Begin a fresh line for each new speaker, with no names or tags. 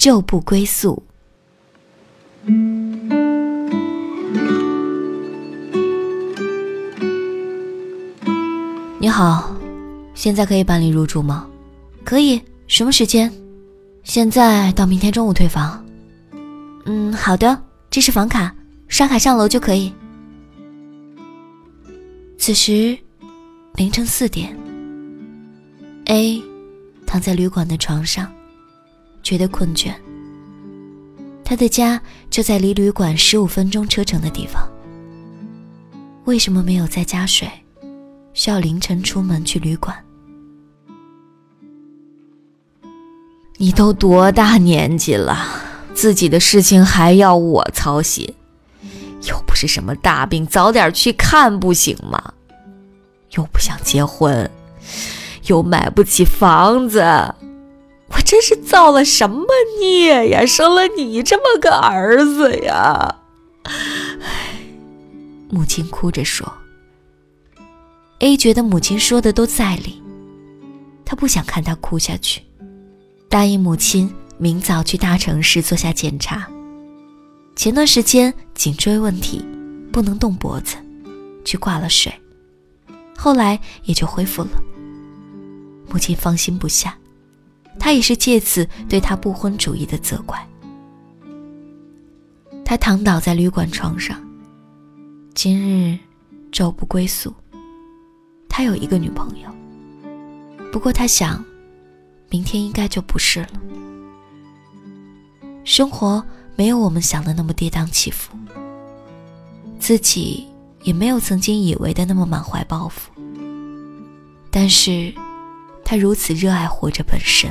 昼不归宿。你好，现在可以办理入住吗？可以，什么时间？现在到明天中午退房。嗯，好的，这是房卡，刷卡上楼就可以。此时，凌晨四点，A 躺在旅馆的床上，觉得困倦。他的家就在离旅馆十五分钟车程的地方，为什么没有在家睡，需要凌晨出门去旅馆？你都多大年纪了，自己的事情还要我操心？又不是什么大病，早点去看不行吗？又不想结婚，又买不起房子，我这是造了什么孽呀？生了你这么个儿子呀！母亲哭着说。A 觉得母亲说的都在理，他不想看他哭下去。答应母亲明早去大城市做下检查。前段时间颈椎问题，不能动脖子，去挂了水，后来也就恢复了。母亲放心不下，他也是借此对他不婚主义的责怪。他躺倒在旅馆床上，今日昼不归宿。他有一个女朋友，不过他想。明天应该就不是了。生活没有我们想的那么跌宕起伏，自己也没有曾经以为的那么满怀抱负。但是，他如此热爱活着本身。